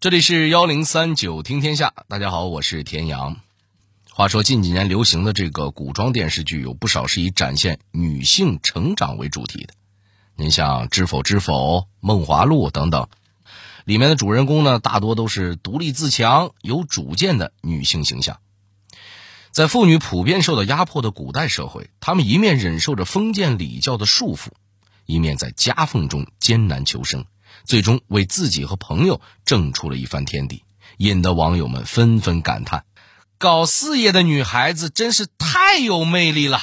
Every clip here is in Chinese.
这里是幺零三九听天下，大家好，我是田阳。话说近几年流行的这个古装电视剧，有不少是以展现女性成长为主题的。您像《知否知否》《梦华录》等等，里面的主人公呢，大多都是独立自强、有主见的女性形象。在妇女普遍受到压迫的古代社会，她们一面忍受着封建礼教的束缚，一面在夹缝中艰难求生。最终为自己和朋友挣出了一番天地，引得网友们纷纷感叹：“搞事业的女孩子真是太有魅力了。”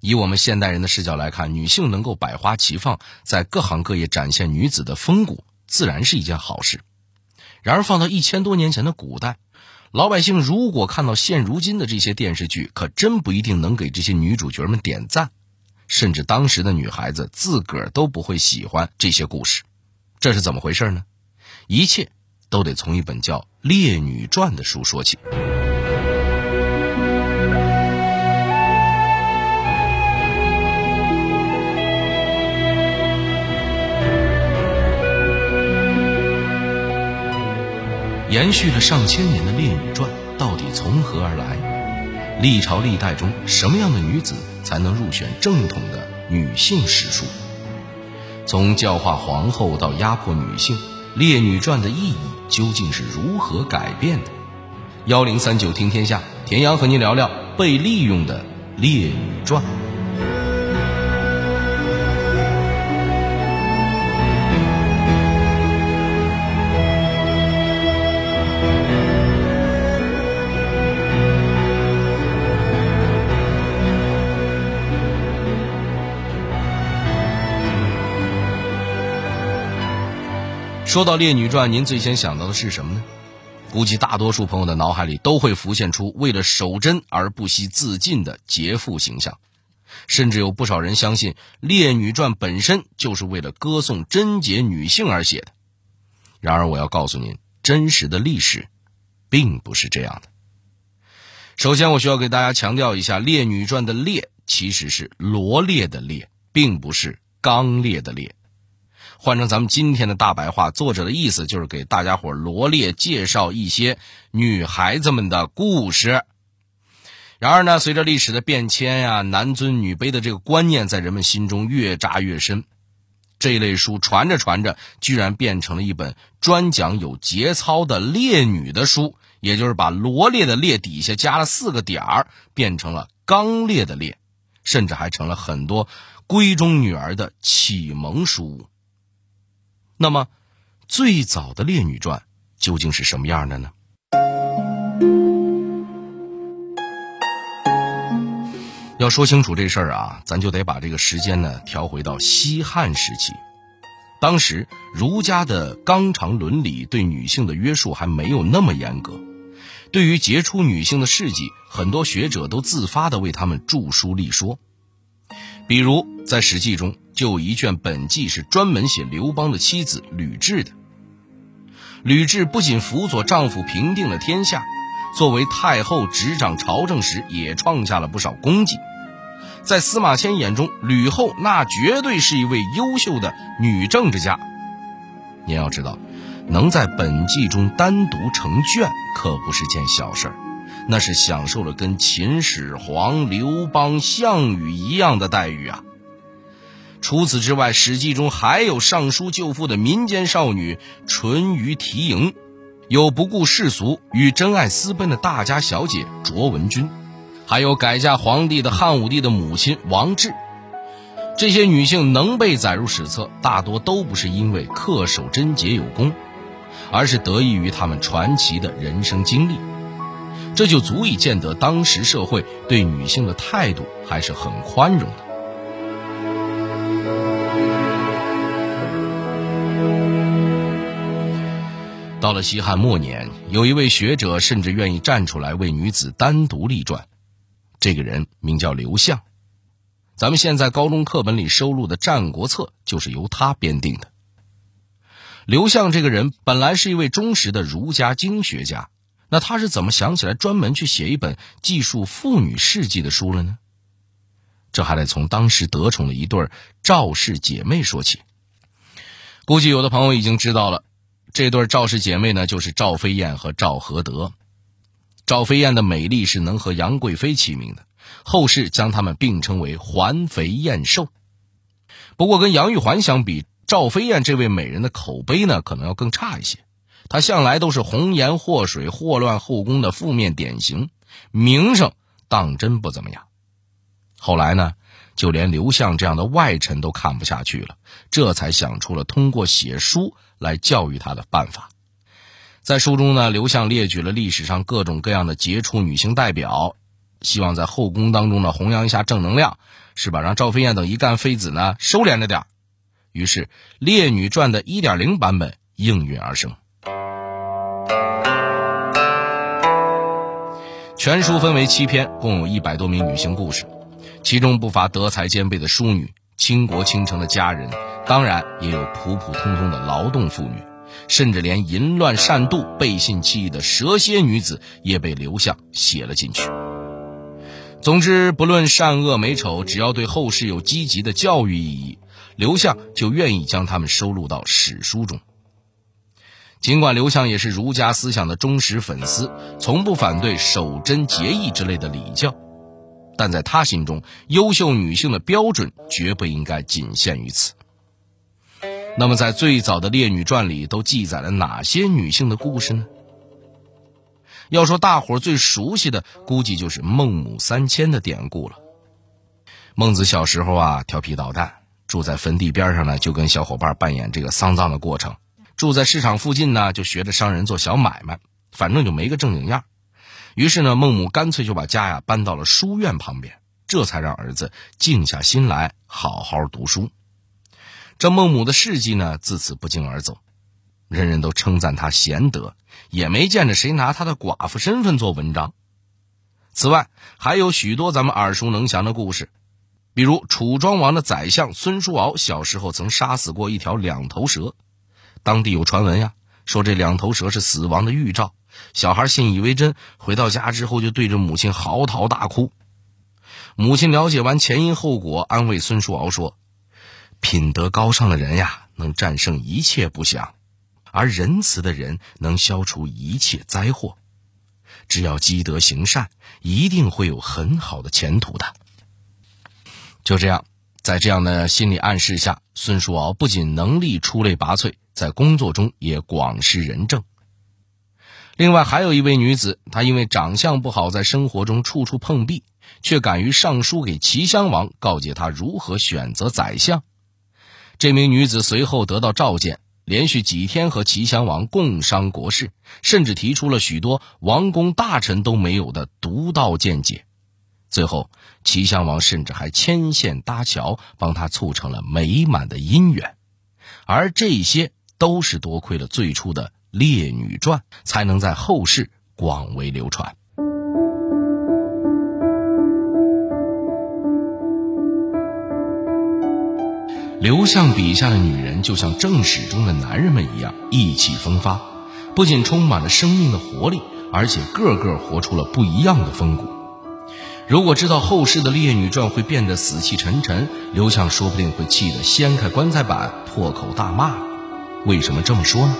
以我们现代人的视角来看，女性能够百花齐放，在各行各业展现女子的风骨，自然是一件好事。然而，放到一千多年前的古代，老百姓如果看到现如今的这些电视剧，可真不一定能给这些女主角们点赞。甚至当时的女孩子自个儿都不会喜欢这些故事，这是怎么回事呢？一切都得从一本叫《烈女传》的书说起。延续了上千年的《烈女传》，到底从何而来？历朝历代中，什么样的女子？才能入选正统的女性史书。从教化皇后到压迫女性，《列女传》的意义究竟是如何改变的？幺零三九听天下，田阳和您聊聊被利用的《列女传》。说到《烈女传》，您最先想到的是什么呢？估计大多数朋友的脑海里都会浮现出为了守贞而不惜自尽的劫妇形象，甚至有不少人相信《烈女传》本身就是为了歌颂贞洁女性而写的。然而，我要告诉您，真实的历史并不是这样的。首先，我需要给大家强调一下，《烈女传》的“烈”其实是罗列的“列”，并不是刚烈的“烈”。换成咱们今天的大白话，作者的意思就是给大家伙罗列介绍一些女孩子们的故事。然而呢，随着历史的变迁呀，男尊女卑的这个观念在人们心中越扎越深。这一类书传着传着，居然变成了一本专讲有节操的烈女的书，也就是把罗列的列底下加了四个点儿，变成了刚烈的烈，甚至还成了很多闺中女儿的启蒙书。那么，最早的《烈女传》究竟是什么样的呢？要说清楚这事儿啊，咱就得把这个时间呢调回到西汉时期。当时儒家的纲常伦理对女性的约束还没有那么严格，对于杰出女性的事迹，很多学者都自发的为他们著书立说。比如在《史记》中。就有一卷本纪是专门写刘邦的妻子吕雉的。吕雉不仅辅佐丈夫平定了天下，作为太后执掌朝政时也创下了不少功绩。在司马迁眼中，吕后那绝对是一位优秀的女政治家。您要知道，能在本纪中单独成卷可不是件小事儿，那是享受了跟秦始皇、刘邦、项羽一样的待遇啊。除此之外，《史记》中还有上书舅父的民间少女淳于缇萦，有不顾世俗与真爱私奔的大家小姐卓文君，还有改嫁皇帝的汉武帝的母亲王志。这些女性能被载入史册，大多都不是因为恪守贞洁有功，而是得益于她们传奇的人生经历。这就足以见得当时社会对女性的态度还是很宽容的。到了西汉末年，有一位学者甚至愿意站出来为女子单独立传，这个人名叫刘向。咱们现在高中课本里收录的《战国策》就是由他编定的。刘向这个人本来是一位忠实的儒家经学家，那他是怎么想起来专门去写一本记述妇女事迹的书了呢？这还得从当时得宠的一对赵氏姐妹说起。估计有的朋友已经知道了。这对赵氏姐妹呢，就是赵飞燕和赵合德。赵飞燕的美丽是能和杨贵妃齐名的，后世将她们并称为“环肥燕瘦”。不过，跟杨玉环相比，赵飞燕这位美人的口碑呢，可能要更差一些。他向来都是红颜祸水、祸乱后宫的负面典型，名声当真不怎么样。后来呢，就连刘向这样的外臣都看不下去了，这才想出了通过写书来教育他的办法。在书中呢，刘向列举了历史上各种各样的杰出女性代表，希望在后宫当中呢弘扬一下正能量，是吧？让赵飞燕等一干妃子呢收敛着点于是《列女传》的一点零版本应运而生。全书分为七篇，共有一百多名女性故事，其中不乏德才兼备的淑女、倾国倾城的佳人，当然也有普普通通的劳动妇女，甚至连淫乱善妒、背信弃义的蛇蝎女子也被刘向写了进去。总之，不论善恶美丑，只要对后世有积极的教育意义。刘向就愿意将他们收录到史书中。尽管刘向也是儒家思想的忠实粉丝，从不反对守贞节义之类的礼教，但在他心中，优秀女性的标准绝不应该仅限于此。那么，在最早的《列女传》里都记载了哪些女性的故事呢？要说大伙最熟悉的，估计就是孟母三迁的典故了。孟子小时候啊，调皮捣蛋。住在坟地边上呢，就跟小伙伴扮演这个丧葬的过程；住在市场附近呢，就学着商人做小买卖，反正就没个正经样。于是呢，孟母干脆就把家呀搬到了书院旁边，这才让儿子静下心来好好读书。这孟母的事迹呢，自此不胫而走，人人都称赞她贤德，也没见着谁拿她的寡妇身份做文章。此外，还有许多咱们耳熟能详的故事。比如楚庄王的宰相孙叔敖小时候曾杀死过一条两头蛇，当地有传闻呀，说这两头蛇是死亡的预兆。小孩信以为真，回到家之后就对着母亲嚎啕大哭。母亲了解完前因后果，安慰孙叔敖说：“品德高尚的人呀，能战胜一切不祥；而仁慈的人能消除一切灾祸。只要积德行善，一定会有很好的前途的。”就这样，在这样的心理暗示下，孙叔敖不仅能力出类拔萃，在工作中也广施仁政。另外，还有一位女子，她因为长相不好，在生活中处处碰壁，却敢于上书给齐襄王，告诫他如何选择宰相。这名女子随后得到召见，连续几天和齐襄王共商国事，甚至提出了许多王公大臣都没有的独到见解。最后，齐襄王甚至还牵线搭桥，帮他促成了美满的姻缘，而这些都是多亏了最初的《列女传》，才能在后世广为流传。刘向笔下的女人，就像正史中的男人们一样，意气风发，不仅充满了生命的活力，而且个个活出了不一样的风骨。如果知道后世的《列女传》会变得死气沉沉，刘向说不定会气得掀开棺材板破口大骂。为什么这么说呢？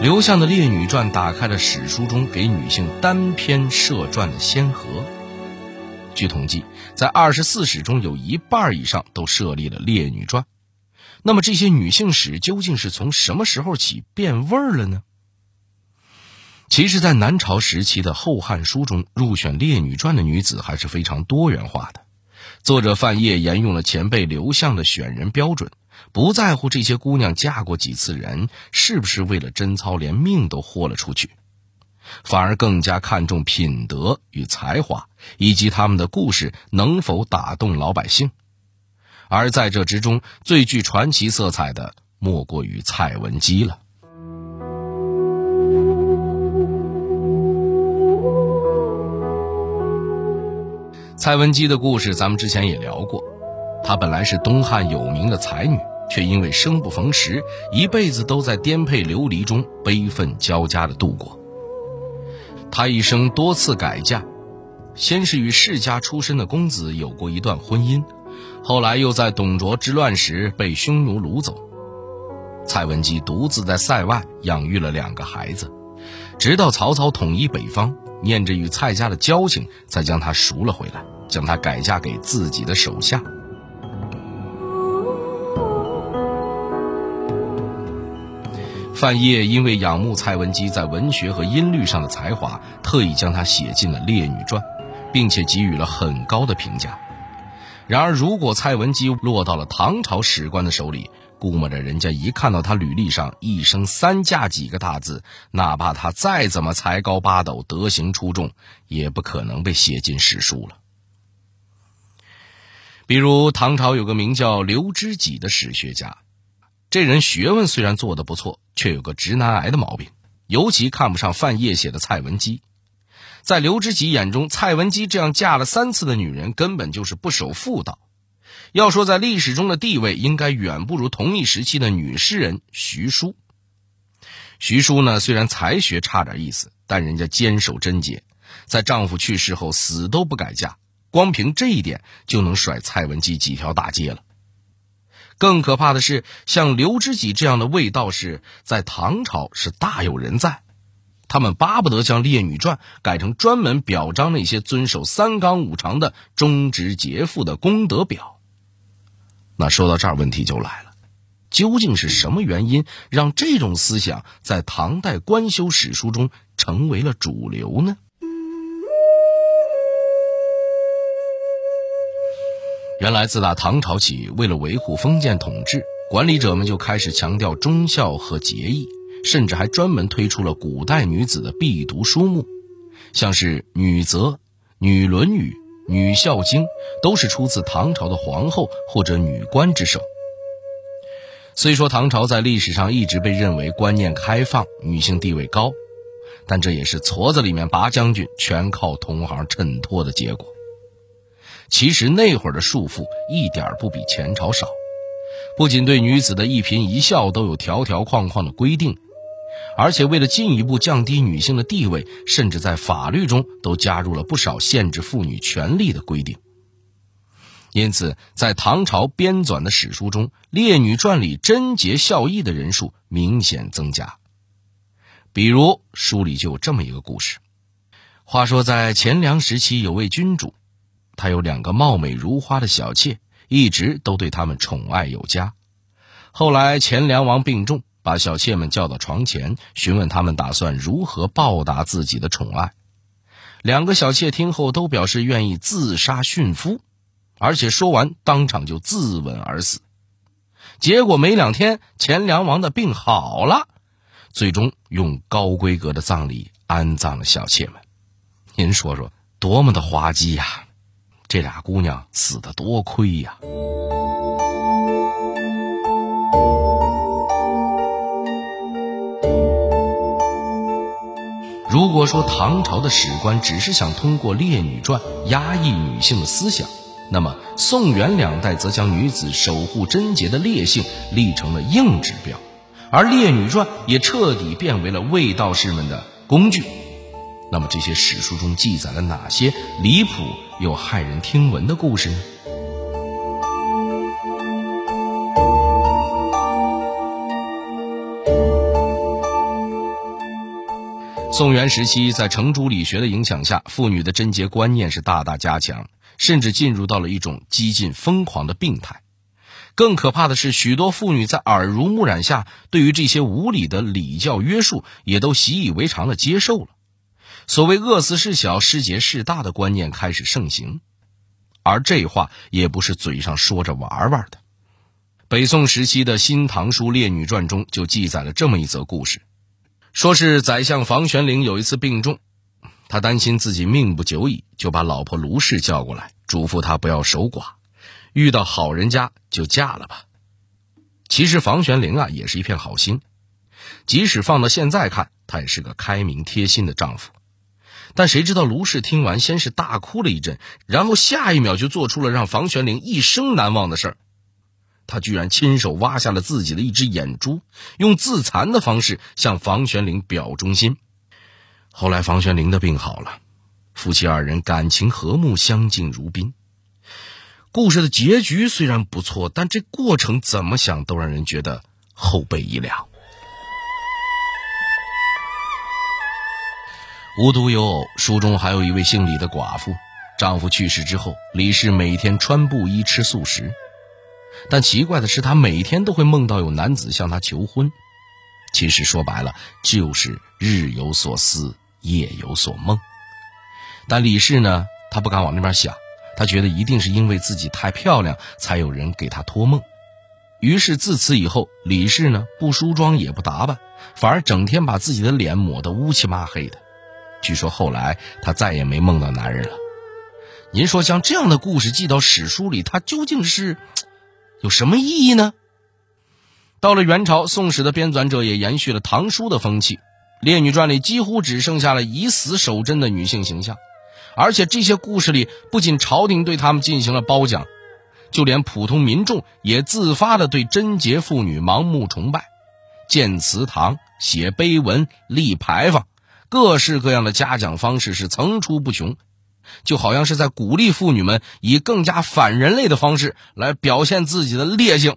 刘向的《列女传》打开了史书中给女性单篇设传的先河。据统计，在二十四史中有一半以上都设立了《列女传》。那么这些女性史究竟是从什么时候起变味儿了呢？其实，在南朝时期的《后汉书》中，入选《列女传》的女子还是非常多元化的。作者范晔沿用了前辈刘向的选人标准，不在乎这些姑娘嫁过几次人，是不是为了贞操连命都豁了出去，反而更加看重品德与才华，以及他们的故事能否打动老百姓。而在这之中，最具传奇色彩的莫过于蔡文姬了。蔡文姬的故事，咱们之前也聊过。她本来是东汉有名的才女，却因为生不逢时，一辈子都在颠沛流离中悲愤交加的度过。她一生多次改嫁。先是与世家出身的公子有过一段婚姻，后来又在董卓之乱时被匈奴掳走。蔡文姬独自在塞外养育了两个孩子，直到曹操统一北方，念着与蔡家的交情，才将她赎了回来，将她改嫁给自己的手下。范晔因为仰慕蔡文姬在文学和音律上的才华，特意将她写进了《列女传》，并且给予了很高的评价。然而，如果蔡文姬落到了唐朝史官的手里，估摸着人家一看到她履历上“一生三嫁”几个大字，哪怕她再怎么才高八斗、德行出众，也不可能被写进史书了。比如，唐朝有个名叫刘知几的史学家。这人学问虽然做得不错，却有个直男癌的毛病，尤其看不上范晔写的蔡文姬。在刘知几眼中，蔡文姬这样嫁了三次的女人根本就是不守妇道。要说在历史中的地位，应该远不如同一时期的女诗人徐淑。徐淑呢，虽然才学差点意思，但人家坚守贞洁，在丈夫去世后死都不改嫁，光凭这一点就能甩蔡文姬几条大街了。更可怕的是，像刘知几这样的卫道士，在唐朝是大有人在。他们巴不得将《列女传》改成专门表彰那些遵守三纲五常的忠直节妇的功德表。那说到这儿，问题就来了：究竟是什么原因让这种思想在唐代官修史书中成为了主流呢？原来，自打唐朝起，为了维护封建统治，管理者们就开始强调忠孝和节义，甚至还专门推出了古代女子的必读书目，像是《女则》《女论语》《女孝经》，都是出自唐朝的皇后或者女官之手。虽说唐朝在历史上一直被认为观念开放、女性地位高，但这也是矬子里面拔将军，全靠同行衬托的结果。其实那会儿的束缚一点不比前朝少，不仅对女子的一颦一笑都有条条框框的规定，而且为了进一步降低女性的地位，甚至在法律中都加入了不少限制妇女权利的规定。因此，在唐朝编纂的史书中，《列女传》里贞洁孝义的人数明显增加。比如书里就有这么一个故事：话说在钱粮时期，有位君主。他有两个貌美如花的小妾，一直都对他们宠爱有加。后来钱粮王病重，把小妾们叫到床前，询问他们打算如何报答自己的宠爱。两个小妾听后都表示愿意自杀殉夫，而且说完当场就自刎而死。结果没两天，钱粮王的病好了，最终用高规格的葬礼安葬了小妾们。您说说，多么的滑稽呀！这俩姑娘死的多亏呀！果说唐朝的史官只是想通过《列女传》压抑女性的思想，那么宋元两代则将女子守护贞洁的烈性立成了硬指标，而《列女传》也彻底变为了卫道士们的工具。那么这些史书中记载了哪些离谱？又骇人听闻的故事呢？宋元时期，在程朱理学的影响下，妇女的贞洁观念是大大加强，甚至进入到了一种激进疯狂的病态。更可怕的是，许多妇女在耳濡目染下，对于这些无理的礼教约束，也都习以为常的接受了。所谓“饿死事小，失节事大”的观念开始盛行，而这话也不是嘴上说着玩玩的。北宋时期的《新唐书·列女传》中就记载了这么一则故事：说是宰相房玄龄有一次病重，他担心自己命不久矣，就把老婆卢氏叫过来，嘱咐他不要守寡，遇到好人家就嫁了吧。其实房玄龄啊也是一片好心，即使放到现在看，他也是个开明贴心的丈夫。但谁知道卢氏听完，先是大哭了一阵，然后下一秒就做出了让房玄龄一生难忘的事儿。他居然亲手挖下了自己的一只眼珠，用自残的方式向房玄龄表忠心。后来房玄龄的病好了，夫妻二人感情和睦，相敬如宾。故事的结局虽然不错，但这过程怎么想都让人觉得后背一凉。无独有偶，书中还有一位姓李的寡妇，丈夫去世之后，李氏每天穿布衣，吃素食。但奇怪的是，她每天都会梦到有男子向她求婚。其实说白了，就是日有所思，夜有所梦。但李氏呢，她不敢往那边想，她觉得一定是因为自己太漂亮，才有人给她托梦。于是自此以后，李氏呢不梳妆也不打扮，反而整天把自己的脸抹得乌漆麻黑的。据说后来她再也没梦到男人了。您说像这样的故事记到史书里，它究竟是有什么意义呢？到了元朝，宋史的编纂者也延续了唐书的风气，《列女传》里几乎只剩下了以死守贞的女性形象，而且这些故事里不仅朝廷对他们进行了褒奖，就连普通民众也自发的对贞洁妇女盲目崇拜，建祠堂、写碑文、立牌坊。各式各样的嘉奖方式是层出不穷，就好像是在鼓励妇女们以更加反人类的方式来表现自己的烈性。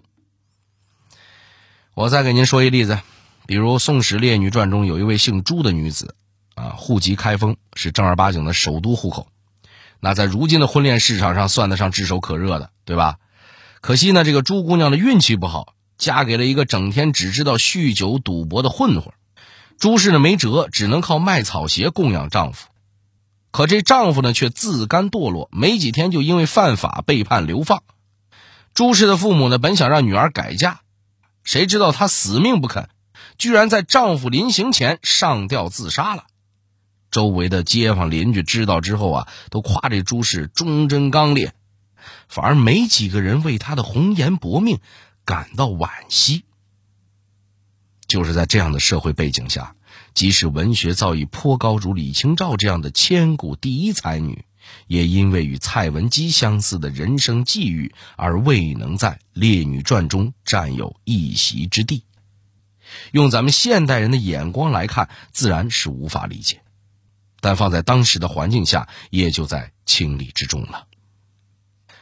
我再给您说一例子，比如《宋史列女传》中有一位姓朱的女子，啊，户籍开封，是正儿八经的首都户口，那在如今的婚恋市场上算得上炙手可热的，对吧？可惜呢，这个朱姑娘的运气不好，嫁给了一个整天只知道酗酒赌博的混混。朱氏呢没辙，只能靠卖草鞋供养丈夫。可这丈夫呢却自甘堕落，没几天就因为犯法被判流放。朱氏的父母呢本想让女儿改嫁，谁知道她死命不肯，居然在丈夫临行前上吊自杀了。周围的街坊邻居知道之后啊，都夸这朱氏忠贞刚烈，反而没几个人为她的红颜薄命感到惋惜。就是在这样的社会背景下，即使文学造诣颇高如李清照这样的千古第一才女，也因为与蔡文姬相似的人生际遇而未能在《列女传》中占有一席之地。用咱们现代人的眼光来看，自然是无法理解；但放在当时的环境下，也就在情理之中了。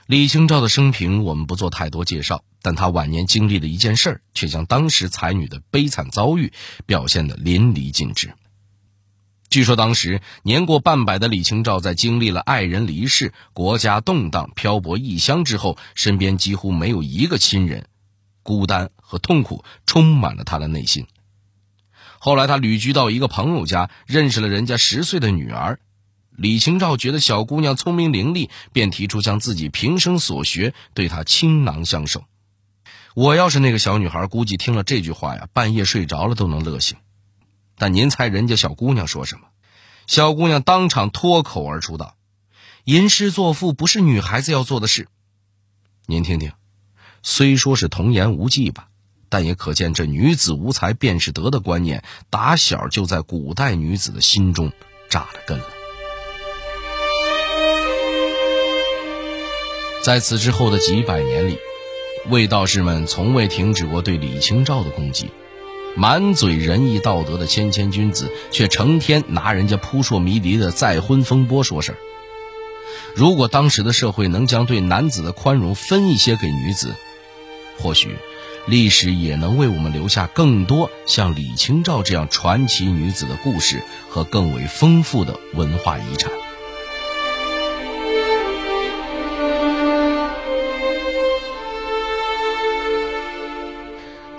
李清照的生平，我们不做太多介绍。但她晚年经历的一件事儿，却将当时才女的悲惨遭遇表现得淋漓尽致。据说当时年过半百的李清照，在经历了爱人离世、国家动荡、漂泊异乡之后，身边几乎没有一个亲人，孤单和痛苦充满了她的内心。后来，她旅居到一个朋友家，认识了人家十岁的女儿。李清照觉得小姑娘聪明伶俐，便提出将自己平生所学对她倾囊相授。我要是那个小女孩，估计听了这句话呀，半夜睡着了都能乐醒。但您猜人家小姑娘说什么？小姑娘当场脱口而出道：“吟诗作赋不是女孩子要做的事。”您听听，虽说是童言无忌吧，但也可见这女子无才便是德的观念，打小就在古代女子的心中扎了根了。在此之后的几百年里。卫道士们从未停止过对李清照的攻击，满嘴仁义道德的谦谦君子，却成天拿人家扑朔迷离的再婚风波说事儿。如果当时的社会能将对男子的宽容分一些给女子，或许历史也能为我们留下更多像李清照这样传奇女子的故事和更为丰富的文化遗产。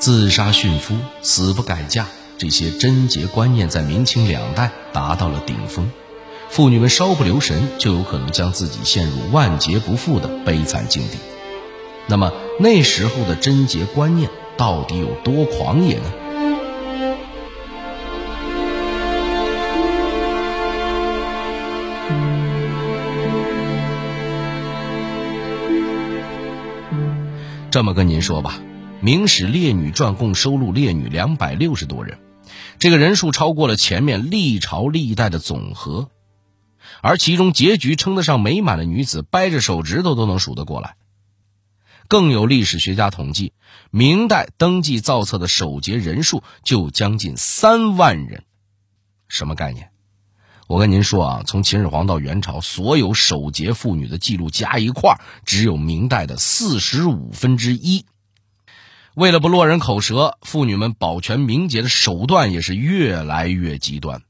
自杀殉夫、死不改嫁，这些贞洁观念在明清两代达到了顶峰，妇女们稍不留神就有可能将自己陷入万劫不复的悲惨境地。那么那时候的贞洁观念到底有多狂野呢？这么跟您说吧。《明史列女传》共收录列女两百六十多人，这个人数超过了前面历朝历代的总和，而其中结局称得上美满的女子，掰着手指头都能数得过来。更有历史学家统计，明代登记造册的守节人数就将近三万人，什么概念？我跟您说啊，从秦始皇到元朝，所有守节妇女的记录加一块，只有明代的四十五分之一。为了不落人口舌，妇女们保全名节的手段也是越来越极端。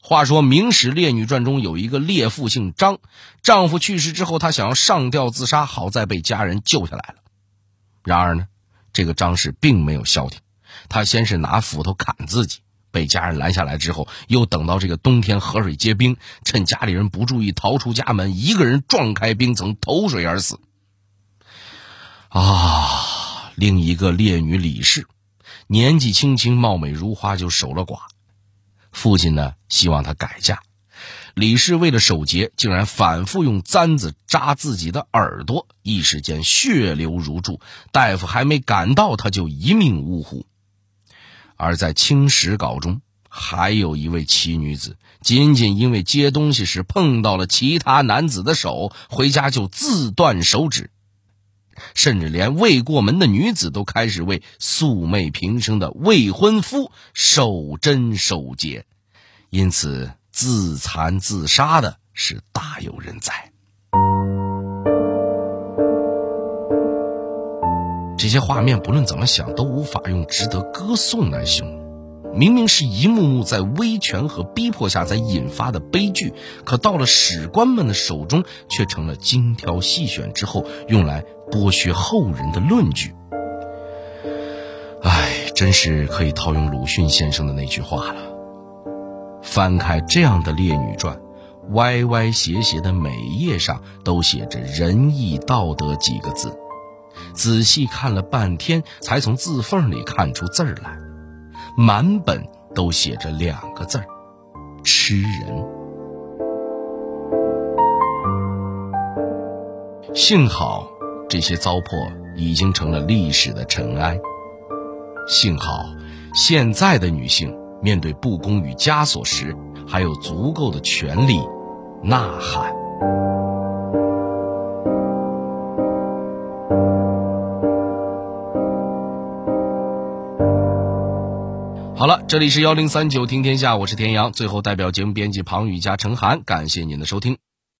话说《明史列女传》中有一个列妇姓张，丈夫去世之后，她想要上吊自杀，好在被家人救下来了。然而呢，这个张氏并没有消停，她先是拿斧头砍自己。被家人拦下来之后，又等到这个冬天河水结冰，趁家里人不注意逃出家门，一个人撞开冰层投水而死。啊，另一个烈女李氏，年纪轻轻貌美如花就守了寡，父亲呢希望她改嫁，李氏为了守节，竟然反复用簪子扎自己的耳朵，一时间血流如注，大夫还没赶到，她就一命呜呼。而在《清史稿》中，还有一位奇女子，仅仅因为接东西时碰到了其他男子的手，回家就自断手指，甚至连未过门的女子都开始为素昧平生的未婚夫守贞守节，因此自残自杀的是大有人在。这些画面不论怎么想都无法用值得歌颂来形容。明明是一幕幕在威权和逼迫下才引发的悲剧，可到了史官们的手中，却成了精挑细选之后用来剥削后人的论据。唉，真是可以套用鲁迅先生的那句话了：翻开这样的《烈女传》，歪歪斜斜的每一页上都写着“仁义道德”几个字。仔细看了半天，才从字缝里看出字儿来，满本都写着两个字儿：吃人。幸好这些糟粕已经成了历史的尘埃，幸好现在的女性面对不公与枷锁时，还有足够的权利呐喊。好了，这里是幺零三九听天下，我是田阳。最后，代表节目编辑庞宇加陈涵，感谢您的收听。